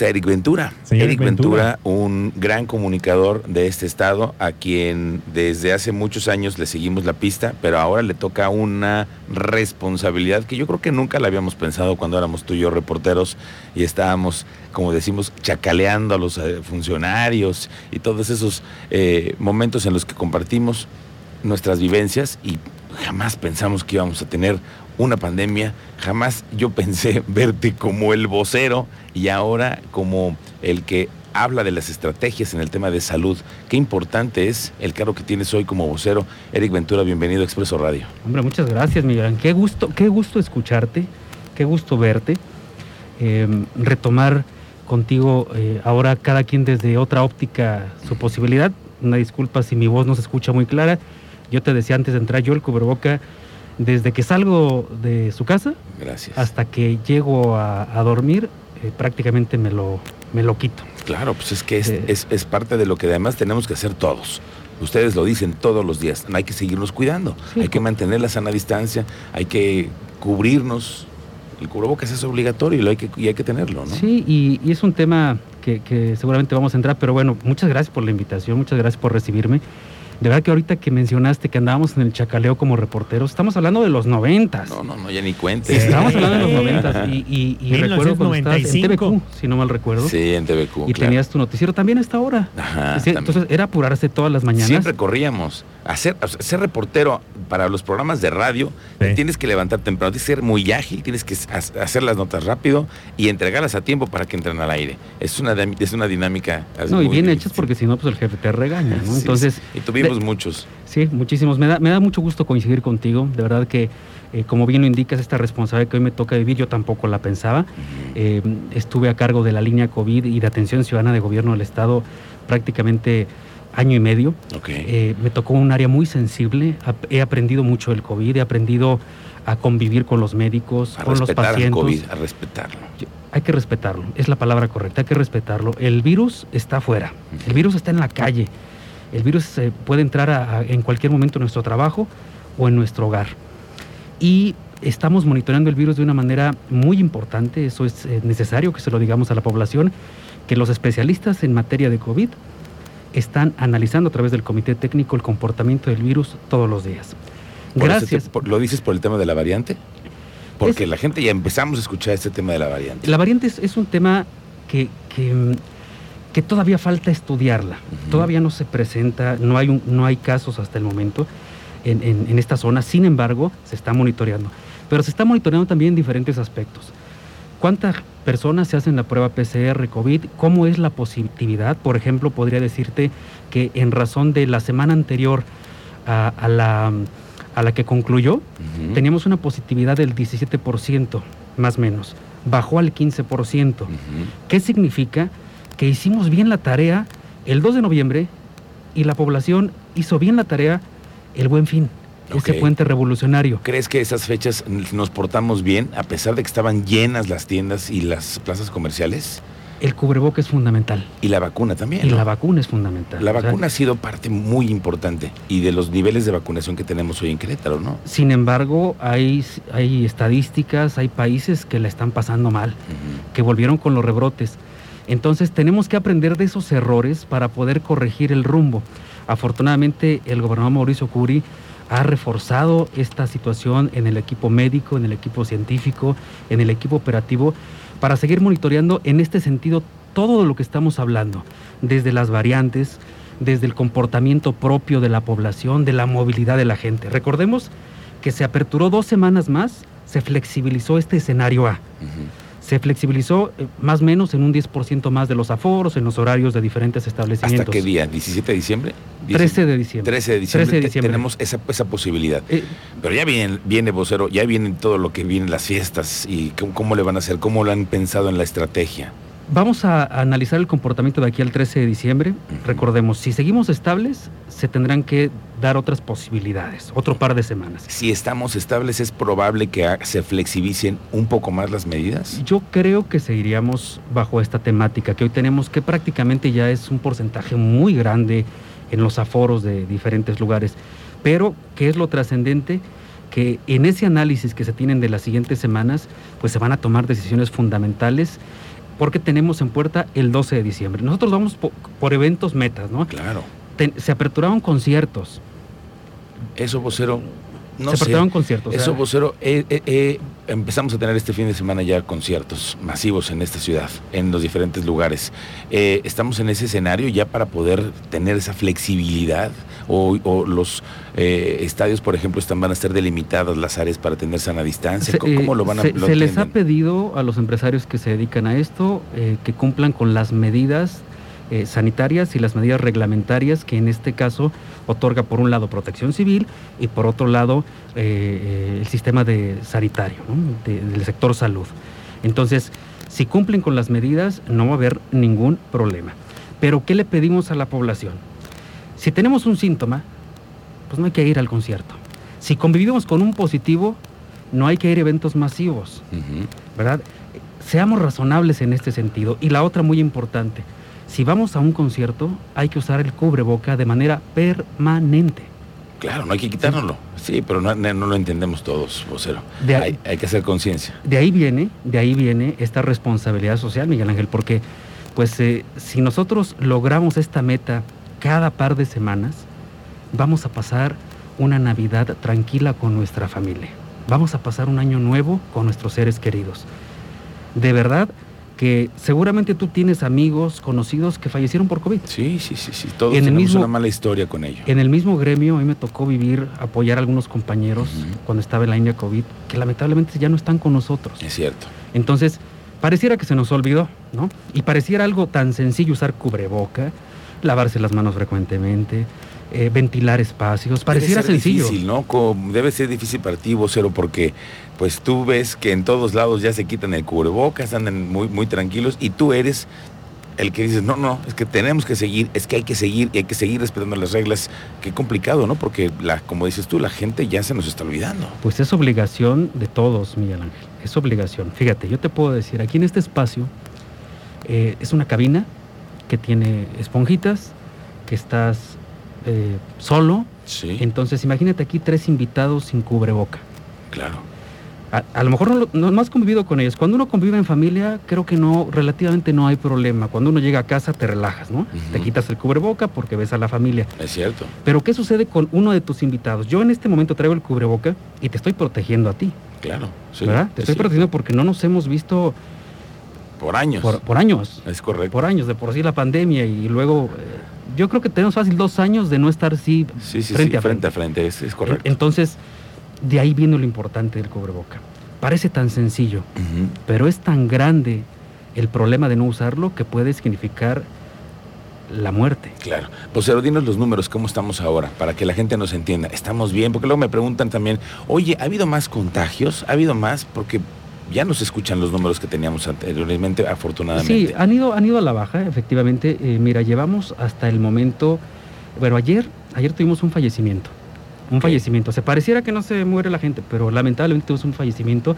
está Eric Ventura. Eric Ventura. un gran comunicador de este estado, a quien desde hace muchos años le seguimos la pista, pero ahora le toca una responsabilidad que yo creo que nunca la habíamos pensado cuando éramos tú y yo reporteros y estábamos, como decimos, chacaleando a los eh, funcionarios y todos esos eh, momentos en los que compartimos nuestras vivencias y jamás pensamos que íbamos a tener una pandemia, jamás yo pensé verte como el vocero y ahora como el que habla de las estrategias en el tema de salud. Qué importante es el cargo que tienes hoy como vocero. Eric Ventura, bienvenido a Expreso Radio. Hombre, muchas gracias, Miguel. Qué gusto, qué gusto escucharte, qué gusto verte, em, retomar contigo eh, ahora cada quien desde otra óptica su posibilidad. Una disculpa si mi voz no se escucha muy clara. Yo te decía antes de entrar, yo el cubreboca desde que salgo de su casa hasta que llego a, dormir, eh, prácticamente me lo, me lo quito. Claro, pues es que eh, es, es, parte de lo que además tenemos que hacer todos. Ustedes lo dicen todos los días, hay que seguirnos cuidando, hay que mantener la sana distancia, hay que cubrirnos. El cubrebocas es obligatorio y, lo hay, que, y hay que tenerlo, ¿no? Sí, y, y es un tema que, que seguramente vamos a entrar, pero bueno, muchas gracias por la invitación, muchas gracias por recibirme. De verdad que ahorita que mencionaste que andábamos en el chacaleo como reporteros, estamos hablando de los noventas. No, no, no, ya ni cuentes. Estamos hablando de los noventas y, y, recuerdo cuando estabas en TVQ, si no mal recuerdo. Sí, en TVQ. Y tenías tu noticiero también a esta hora. Ajá, Entonces era apurarse todas las mañanas. Siempre corríamos. Hacer, ser reportero para los programas de radio, tienes que levantar temprano, tienes que ser muy ágil, tienes que hacer las notas rápido y entregarlas a tiempo para que entren al aire. Es una, es una dinámica. No, y bien hechas porque si no, pues el jefe te regaña, ¿no? Entonces. y tuvimos muchos. Sí, muchísimos. Me da, me da mucho gusto coincidir contigo. De verdad que, eh, como bien lo indicas, esta responsabilidad que hoy me toca vivir, yo tampoco la pensaba. Eh, estuve a cargo de la línea COVID y de atención ciudadana de gobierno del Estado prácticamente año y medio. Eh, me tocó un área muy sensible. He aprendido mucho del COVID, he aprendido a convivir con los médicos, con los pacientes. COVID, a respetarlo. Hay que respetarlo, es la palabra correcta, hay que respetarlo. El virus está afuera, el virus está en la calle. El virus puede entrar en cualquier momento en nuestro trabajo o en nuestro hogar. Y estamos monitoreando el virus de una manera muy importante, eso es eh, necesario que se lo digamos a la población, que los especialistas en materia de COVID están analizando a través del comité técnico el comportamiento del virus todos los días. Gracias. ¿Lo dices por el tema de la variante? Porque la gente ya empezamos a escuchar este tema de la variante. La variante es, un tema que, que que todavía falta estudiarla. Todavía no se presenta, no hay, un, no hay casos hasta el momento en, esta zona, sin embargo, se está monitoreando. Pero se está monitoreando también diferentes aspectos. ¿Cuántas personas se hacen la prueba PCR COVID? ¿Cómo es la positividad? Por ejemplo, podría decirte que en razón de la semana anterior a, la, a la, que concluyó, teníamos una positividad del 17%, más o menos. Bajó al 15%. ¿Qué significa? que hicimos bien la tarea el 2 de noviembre y la población hizo bien la tarea el buen fin. Ese puente revolucionario. ¿Crees que esas fechas nos portamos bien a pesar de que estaban llenas las tiendas y las plazas comerciales? El cubreboca es fundamental. Y la vacuna también. Y la vacuna es fundamental. La vacuna ha sido parte muy importante y de los niveles de vacunación que tenemos hoy en Querétaro, ¿no? Sin embargo, hay, hay estadísticas, hay países que la están pasando mal, que volvieron con los rebrotes. Entonces tenemos que aprender de esos errores para poder corregir el rumbo. Afortunadamente el gobernador Mauricio Curi ha reforzado esta situación en el equipo médico, en el equipo científico, en el equipo operativo, para seguir monitoreando en este sentido todo lo que estamos hablando, desde las variantes, desde el comportamiento propio de la población, de la movilidad de la gente. Recordemos que se aperturó dos semanas más, se flexibilizó este escenario A se flexibilizó eh, más o menos en un 10% más de los aforos, en los horarios de diferentes establecimientos. ¿Hasta qué día? ¿17 de diciembre? 13 de diciembre. 13 de diciembre, tenemos esa, esa posibilidad. Eh, Pero ya viene, viene vocero, ya vienen todo lo que vienen las fiestas y cómo, le van a hacer, cómo lo han pensado en la estrategia. Vamos a analizar el comportamiento de aquí al 13 de diciembre. Recordemos, si seguimos estables, se tendrán que dar otras posibilidades, otro par de semanas. Si estamos estables, ¿es probable que se flexibilicen un poco más las medidas? Yo creo que seguiríamos bajo esta temática que hoy tenemos, que prácticamente ya es un porcentaje muy grande en los aforos de diferentes lugares. Pero, ¿qué es lo trascendente? Que en ese análisis que se tienen de las siguientes semanas, pues se van a tomar decisiones fundamentales porque tenemos en puerta el 12 de diciembre. Nosotros vamos por, eventos metas, ¿no? Claro. se aperturaron conciertos. Eso, vocero, no se aperturaron conciertos. Eso, vocero, eh, eh, eh, empezamos a tener este fin de semana ya conciertos masivos en esta ciudad, en los diferentes lugares. estamos en ese escenario ya para poder tener esa flexibilidad o, los estadios, por ejemplo, están, van a estar delimitadas las áreas para tener sana distancia. ¿Cómo, lo van a Se, se les ha pedido a los empresarios que se dedican a esto que cumplan con las medidas eh, sanitarias y las medidas reglamentarias que en este caso otorga por un lado protección civil y por otro lado eh, eh, el sistema de sanitario del sector salud. Entonces, si cumplen con las medidas no va a haber ningún problema. Pero ¿qué le pedimos a la población? Si tenemos un síntoma, pues no hay que ir al concierto. Si convivimos con un positivo, no hay que ir a eventos masivos, ¿verdad? Seamos razonables en este sentido. Y la otra muy importante, si vamos a un concierto, hay que usar el cubreboca de manera permanente. Claro, no hay que quitárnoslo. Sí, pero no, lo entendemos todos, vocero. hay, que hacer conciencia. De ahí viene, de ahí viene esta responsabilidad social, Miguel Ángel, porque pues eh, si nosotros logramos esta meta cada par de semanas, vamos a pasar una Navidad tranquila con nuestra familia. Vamos a pasar un año nuevo con nuestros seres queridos. De verdad, que seguramente tú tienes amigos, conocidos que fallecieron por COVID. Sí, sí, sí, sí. Todos tenemos una mala historia con ello. En el mismo gremio, a mí me tocó vivir, apoyar a algunos compañeros cuando estaba en la India COVID, que lamentablemente ya no están con nosotros. Es cierto. Entonces, pareciera que se nos olvidó, ¿no? Y pareciera algo tan sencillo usar cubreboca, lavarse las manos frecuentemente, eh, ventilar espacios. Pareciera Debe ser Difícil, ¿no? Debe ser difícil para ti, vocero, porque pues tú ves que en todos lados ya se quitan el cubrebocas, andan muy, muy tranquilos y tú eres el que dices, no, no, es que tenemos que seguir, es que hay que seguir y hay que seguir respetando las reglas. Qué complicado, ¿no? Porque, la, como dices tú, la gente ya se nos está olvidando. Pues es obligación de todos, Miguel Ángel. Es obligación. Fíjate, yo te puedo decir, aquí en este espacio eh, es una cabina que tiene esponjitas, que estás eh, solo. Entonces, imagínate aquí tres invitados sin cubreboca. Claro. A, lo mejor no, no, has convivido con ellos. Cuando uno convive en familia, creo que no, relativamente no hay problema. Cuando uno llega a casa, te relajas, ¿no? Te quitas el cubreboca porque ves a la familia. Es cierto. Pero ¿qué sucede con uno de tus invitados? Yo en este momento traigo el cubreboca y te estoy protegiendo a ti. Claro, ¿Verdad? Te estoy protegiendo porque no nos hemos visto por años. Por, años. Es correcto. Por años, de por sí la pandemia y luego eh, yo creo que tenemos fácil dos años de no estar así frente, a frente. a frente. Es, correcto. Entonces, de ahí viene lo importante del cubreboca. Parece tan sencillo, pero es tan grande el problema de no usarlo que puede significar la muerte. Claro. Pues pero dinos los números, ¿cómo estamos ahora? Para que la gente nos entienda. ¿Estamos bien? Porque luego me preguntan también, oye, ¿ha habido más contagios? ¿Ha habido más? Porque ya no se escuchan los números que teníamos anteriormente, afortunadamente. Sí, han ido, han ido a la baja, efectivamente. Eh, mira, llevamos hasta el momento, bueno, ayer, ayer tuvimos un fallecimiento, un fallecimiento. Se pareciera que no se muere la gente, pero lamentablemente tuvimos un fallecimiento.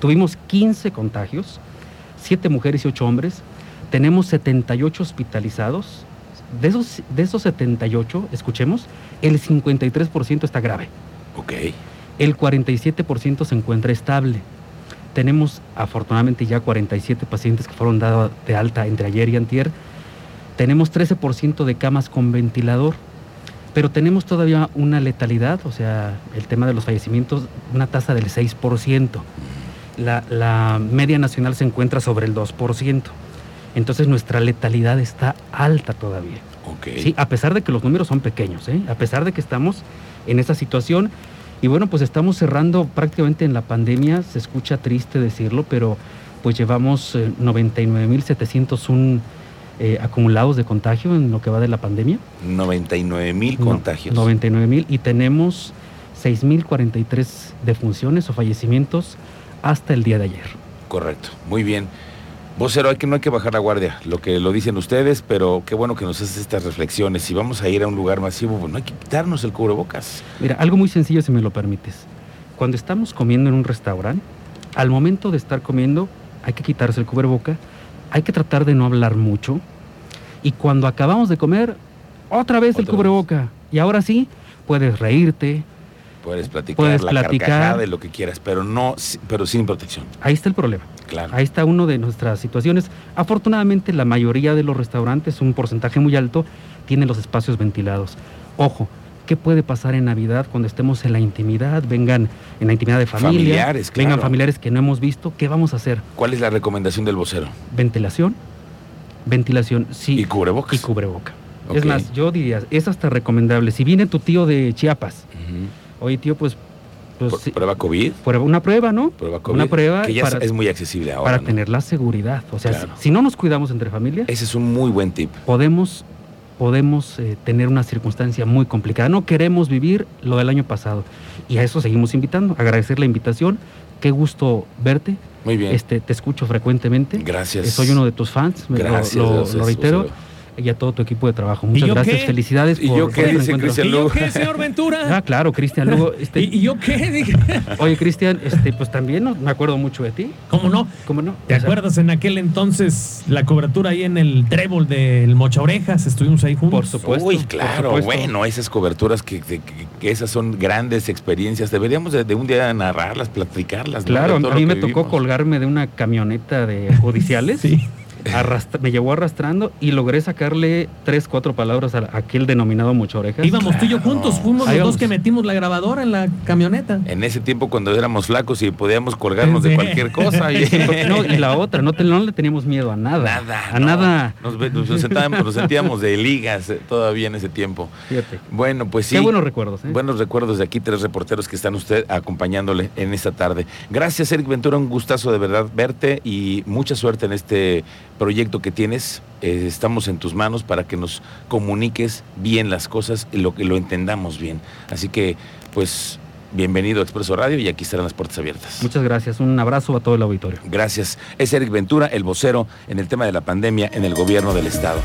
Tuvimos 15 contagios, 7 mujeres y 8 hombres. Tenemos 78 hospitalizados. De esos, de esos 78, escuchemos, el 53% está grave. Ok. El 47% se encuentra estable. Tenemos afortunadamente ya 47 pacientes que fueron dados de alta entre ayer y antier. Tenemos 13% de camas con ventilador, pero tenemos todavía una letalidad, o sea, el tema de los fallecimientos, una tasa del 6%. La, la media nacional se encuentra sobre el 2%. Entonces nuestra letalidad está alta todavía. Okay. Sí, a pesar de que los números son pequeños, ¿eh? a pesar de que estamos en esa situación y bueno, pues estamos cerrando prácticamente en la pandemia, se escucha triste decirlo, pero pues llevamos 99.701 eh, eh, acumulados de contagio en lo que va de la pandemia. 99.000 contagios. 99.000 y tenemos 6.043 defunciones o fallecimientos hasta el día de ayer. Correcto, muy bien. Vocero, hay que, no hay que bajar la guardia, lo que lo dicen ustedes, pero qué bueno que nos haces estas reflexiones. Si vamos a ir a un lugar masivo, pues no hay que quitarnos el cubrebocas. Mira, algo muy sencillo si me lo permites. Cuando estamos comiendo en un restaurante, al momento de estar comiendo, hay que quitarse el cubreboca, hay que tratar de no hablar mucho. Y cuando acabamos de comer, otra vez el cubreboca. Y ahora sí, puedes reírte, Puedes platicar, puedes la platicar de lo que quieras, pero no, pero sin protección. Ahí está el problema. Claro. Ahí está una de nuestras situaciones. Afortunadamente, la mayoría de los restaurantes, un porcentaje muy alto, tienen los espacios ventilados. Ojo, ¿qué puede pasar en Navidad cuando estemos en la intimidad? Vengan en la intimidad de familia. Familiares, claro. Vengan familiares que no hemos visto. ¿Qué vamos a hacer? ¿Cuál es la recomendación del vocero? Ventilación. Ventilación, sí. ¿Y cubrebocas? Y cubreboca. Es más, yo diría, es hasta recomendable. Si viene tu tío de Chiapas, Ujú. oye tío, pues, pues ¿Prueba COVID? prueba una prueba, ¿no? Prueba COVID. Una prueba Que ya para, es muy accesible ahora. para ¿no? tener la seguridad. O sea, Claro. si, si no nos cuidamos entre familia, Ese es un muy buen tip. podemos, podemos eh, tener una circunstancia muy complicada. No queremos vivir lo del año pasado. Y a eso seguimos invitando. Agradecer la invitación. Qué gusto verte. Muy bien. Este, te escucho frecuentemente. Gracias. Eh, Soy uno de tus fans. lo- Gracias. lo, gracias, lo reitero. Y a todo tu equipo de trabajo. Muchas yo gracias. qué? Felicidades ¿Y por, yo qué dice. Cristian ¿Y yo Lugo? qué, señor Ventura? Ah, claro, Cristian Lugo. Este, ¿Y, yo qué? Dije, Oye, Cristian, este, pues también ¿no? me acuerdo mucho de ti. ¿Cómo no? ¿Cómo no? ¿Te O sea, acuerdas en aquel entonces la cobertura ahí en el trébol del Mocha Orejas? Estuvimos ahí juntos. Por supuesto. Uy, claro, supuesto. bueno, esas coberturas que, que- que- que esas son grandes experiencias. Deberíamos de, de un día narrarlas, platicarlas. Claro, a mí me tocó colgarme de una camioneta de judiciales. Sí. Arrastra- me llevó arrastrando y logré sacarle tres, cuatro palabras a aquel denominado mucho orejas. Íbamos tú y yo Claro. juntos, fuimos Ahí los vamos. dos que metimos la grabadora en la camioneta. En ese tiempo cuando éramos flacos y podíamos colgarnos de cualquier cosa. Y, No, y la otra, no, te- no le teníamos miedo a nada. Nada. A no. nada. Nos sentábamos- nos sentíamos de ligas eh, todavía en ese tiempo. Fíjate. Bueno, pues sí. Qué buenos recuerdos, ¿eh? Buenos recuerdos de aquí, tres reporteros que están usted acompañándole en esta tarde. Gracias, Eric Ventura, un gustazo de verdad verte y mucha suerte en este proyecto que tienes. Eh, estamos en tus manos para que nos comuniques bien las cosas y lo que lo entendamos bien. Así que, pues, bienvenido a Expreso Radio y aquí estarán las puertas abiertas. Muchas gracias. Un abrazo a todo el auditorio. Gracias. Es Eric Ventura, el vocero en el tema de la pandemia en el gobierno del Estado.